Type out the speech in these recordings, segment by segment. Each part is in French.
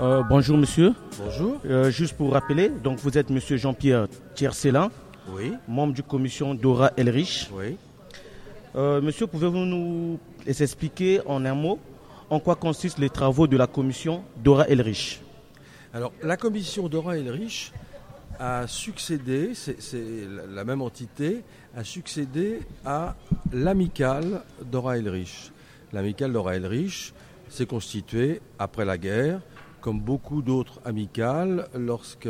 Euh, bonjour monsieur. Bonjour. Euh, juste pour rappeler, donc vous êtes monsieur Jean-Pierre Tiercelin, Oui. membre du commission Dora Elrich. Oui. Euh, monsieur, pouvez-vous nous expliquer en un mot en quoi consistent les travaux de la commission Dora Elrich? Alors, la commission Dora Elrich a succédé, c'est la- même entité, a succédé à l'amicale Dora Elrich. L'amicale Dora Elrich s'est constituée après la guerre, comme beaucoup d'autres amicales, lorsque,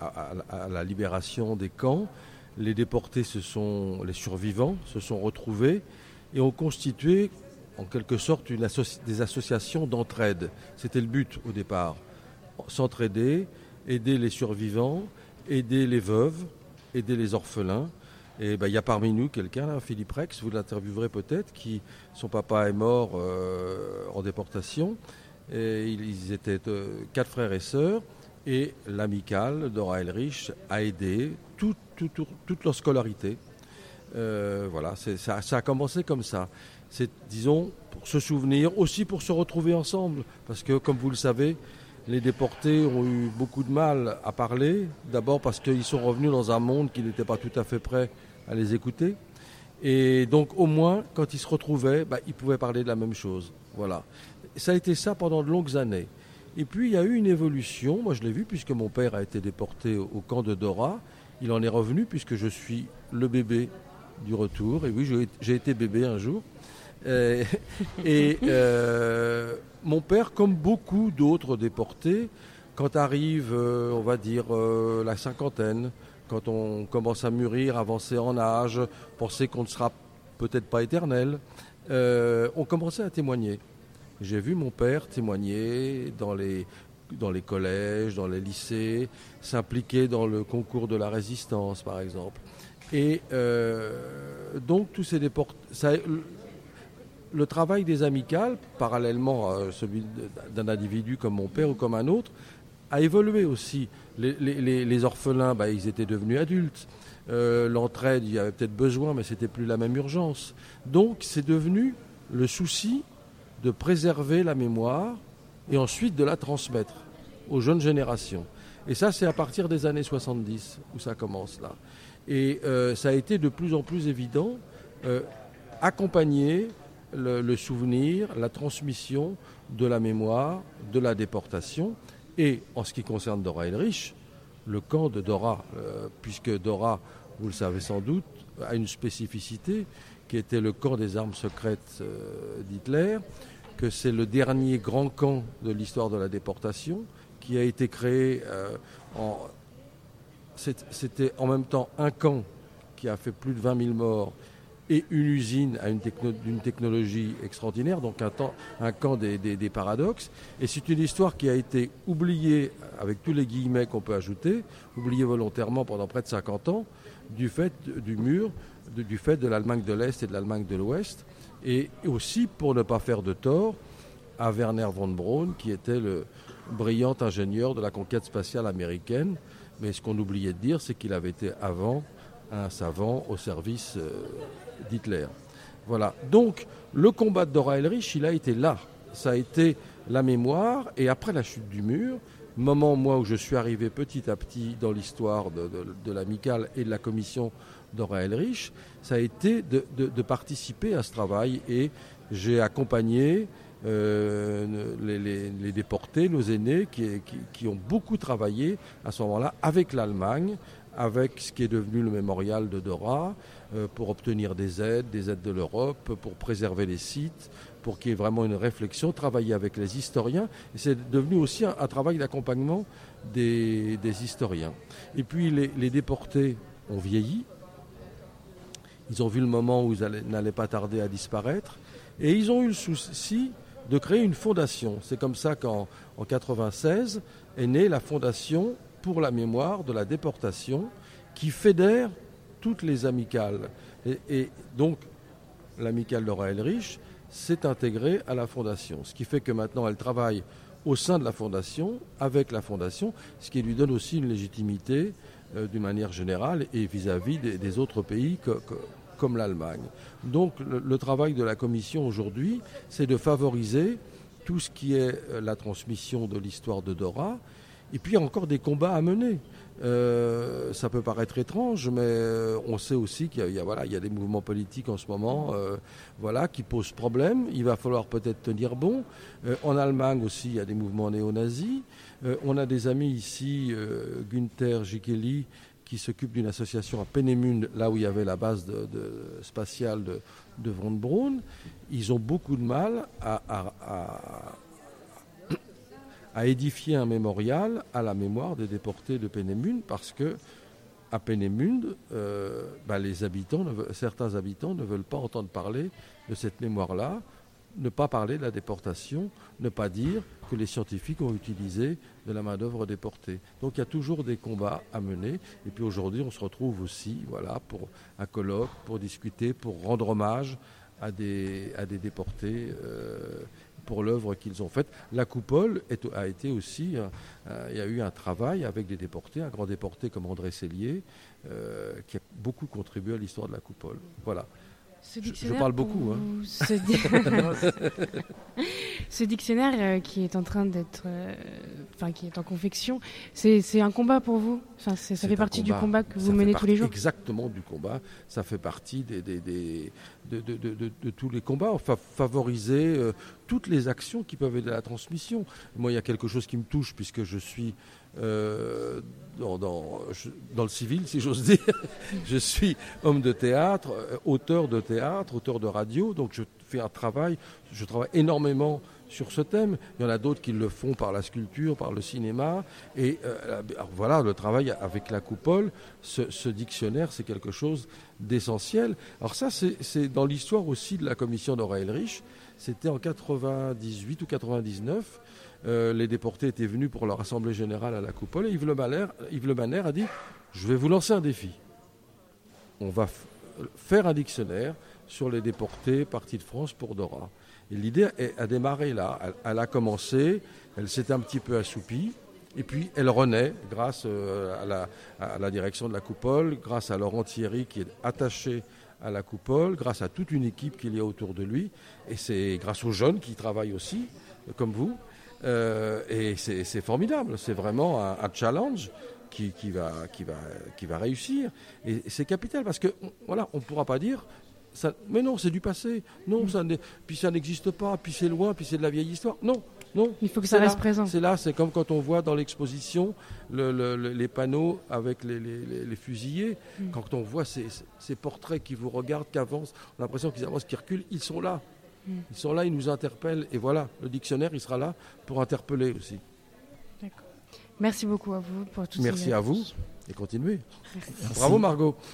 à, la libération des camps, les déportés, se sont, les survivants, se sont retrouvés et ont constitué en quelque sorte des associations d'entraide. C'était le but au départ. S'entraider, aider les survivants, aider les veuves, aider les orphelins. Et ben, il y a parmi nous quelqu'un, Philippe Rex, vous l'interviewerez peut-être, qui son papa est mort euh, en déportation. Et ils étaient euh, quatre frères et sœurs. Et l'amicale Dora Elrich a aidé tout- tout- tout- toute leur scolarité. Euh, voilà, ça, ça a commencé comme ça. C'est, disons, pour se souvenir, aussi pour se retrouver ensemble. Parce que, comme vous le savez, les déportés ont eu beaucoup de mal à parler. D'abord parce qu'ils sont revenus dans un monde qui n'était pas tout à fait prêt à les écouter. Et donc, au moins, quand ils se retrouvaient, bah, ils pouvaient parler de la même chose. Voilà. Ça a été ça pendant de longues années. Et puis, il y a eu une évolution. Moi, je l'ai vu puisque mon père a été déporté au camp de Dora. Il en est revenu puisque je suis le bébé du retour. Et oui, j'ai été bébé un jour. Euh, et euh, mon père, comme beaucoup d'autres déportés, quand arrive, euh, on va dire, la cinquantaine, quand on commence à mûrir, avancer en âge, penser qu'on ne sera peut-être pas éternel, euh, on commençait à témoigner. J'ai vu mon père témoigner dans les, dans les collèges, dans les lycées, s'impliquer dans le concours de la résistance, par exemple. Et donc, tous ces déportés. Le travail des amicales, parallèlement à celui d'un individu comme mon père ou comme un autre, a évolué aussi. Les, orphelins, bah, ils étaient devenus adultes. Euh, L'entraide, il y avait peut-être besoin, mais c'était plus la même urgence. Donc, c'est devenu le souci de préserver la mémoire et ensuite de la transmettre aux jeunes générations. Et ça, c'est à partir des années 70 où ça commence là. Et euh, ça a été de plus en plus évident, euh, accompagner le, souvenir, la transmission de la mémoire, de la déportation. Et en ce qui concerne Dora Elrich, le camp de Dora, euh, puisque Dora, vous le savez sans doute, a une spécificité qui était le camp des armes secrètes euh, d'Hitler, que c'est le dernier grand camp de l'histoire de la déportation, qui a été créé euh, en... C'était en même temps un camp qui a fait plus de 20 000 morts et une usine à une technologie extraordinaire, donc un, camp des, paradoxes. Et c'est une histoire qui a été oubliée, avec tous les guillemets qu'on peut ajouter, oubliée volontairement pendant près de 50 ans, du fait du mur, du fait de l'Allemagne de l'Est et de l'Allemagne de l'Ouest, et aussi pour ne pas faire de tort à Werner von Braun, qui était le brillant ingénieur de la conquête spatiale américaine. Mais ce qu'on oubliait de dire, c'est qu'il avait été avant un savant au service euh, d'Hitler. Voilà. Donc, le combat de Dora Elrich, il a été là. Ça a été la mémoire. Et après la chute du mur, moment, moi, où je suis arrivé petit à petit dans l'histoire de, de, l'amicale et de la commission Dora Elrich, ça a été de, participer à ce travail. Et j'ai accompagné euh, les, déportés, nos aînés, qui ont beaucoup travaillé à ce moment-là avec l'Allemagne, avec ce qui est devenu le mémorial de Dora, euh, pour obtenir des aides, des aides de l'Europe, pour préserver les sites, pour qu'il y ait vraiment une réflexion, travailler avec les historiens. C'est devenu aussi un, travail d'accompagnement des, historiens. Et puis les, les déportés ont vieilli. Ils ont vu le moment où ils allaient- n'allaient pas tarder à disparaître. Et ils ont eu le souci de créer une fondation. C'est comme ça qu'en en 96 est née la Fondation pour la mémoire de la déportation qui fédère toutes les amicales. Et, donc, l'amicale Laura Elrich s'est intégrée à la Fondation. Ce qui fait que maintenant, elle travaille au sein de la Fondation, avec la Fondation, ce qui lui donne aussi une légitimité d'une manière générale et vis-à-vis des, autres pays comme l'Allemagne. Donc le, travail de la Commission aujourd'hui, c'est de favoriser tout ce qui est la transmission de l'histoire de Dora, et puis il y a encore des combats à mener. Euh, ça peut paraître étrange, mais euh, on sait aussi qu'il y, voilà, il y a des mouvements politiques en ce moment euh, voilà, qui posent problème. Il va falloir peut-être tenir bon. en Allemagne aussi, il y a des mouvements néo-nazis. on a des amis ici, Günther Gikeli, qui s'occupe d'une association à Pennemünde, là où il y avait la base spatiale de, de Von Braun. Ils ont beaucoup de mal à édifier un mémorial à la mémoire des déportés de Pénémunde parce que à euh, bah, les habitants, certains habitants ne veulent pas entendre parler de cette mémoire-là, ne pas parler de la déportation, ne pas dire que les scientifiques ont utilisé de la main-d'œuvre déportée. Donc il y a toujours des combats à mener. Et puis aujourd'hui, on se retrouve aussi voilà, pour un colloque, pour discuter, pour rendre hommage à des, à des déportés. Euh, pour l'œuvre qu'ils ont faite. La coupole a été aussi, euh, il y a eu un travail avec des déportés, un grand déporté comme André Cellier, euh, qui a beaucoup contribué à l'histoire de la coupole. Voilà. Je, parle beaucoup. Hein. Ce, dictionnaire euh, qui est en train d'être, euh, enfin qui est en confection, c'est un combat pour vous? Enfin, ça fait partie du combat que vous menez tous les jours. Exactement du combat. Ça fait partie des, des, des de, de, de, de, tous les combats. Enfin, favoriser euh, toutes les actions qui peuvent aider à la transmission. Moi, il y a quelque chose qui me touche puisque je suis euh, dans, dans, dans, le civil, si j'ose dire. je suis homme de théâtre, euh, auteur de théâtre, auteur de radio, donc je fais un travail, je travaille énormément sur ce thème. Il y en a d'autres qui le font par la sculpture, par le cinéma. Et euh, voilà, le travail avec la coupole, ce, dictionnaire, c'est quelque chose d'essentiel. Alors ça, c'est dans l'histoire aussi de la commission d'Aurel Rich. C'était en 98 ou 99. Euh, les déportés étaient venus pour leur assemblée générale à la coupole et Yves Le Le a dit Je vais vous lancer un défi. On va faire un dictionnaire sur les déportés partis de France pour Dora. Et l'idée a démarré là. Elle, a commencé, elle s'est un petit peu assoupie. Et puis elle renaît grâce euh, à la, direction de la coupole, grâce à Laurent Thierry qui est attaché à la coupole, grâce à toute une équipe qu'il y a autour de lui. Et c'est grâce aux jeunes qui travaillent aussi, comme vous. Euh, et c'est formidable, c'est vraiment un, challenge qui, va, qui, va, qui va réussir. Et c'est capital parce que, voilà, on ne pourra pas dire ça, mais non, c'est du passé. Non, ça puis ça n'existe pas, puis c'est loin, puis c'est de la vieille histoire. Non, non. Il faut que ça reste présent. C'est là, c'est comme quand on voit dans l'exposition les panneaux avec les, fusillés. Mm. Quand on voit ces, ces, portraits qui vous regardent, qui avancent, on a l'impression qu'ils avancent, qu'ils reculent, ils sont là. Ils sont là, ils nous interpellent. Et voilà, le dictionnaire, il sera là pour interpeller aussi. D'accord. Merci beaucoup à vous pour tout Merci à vous et continuez. Bravo Margot.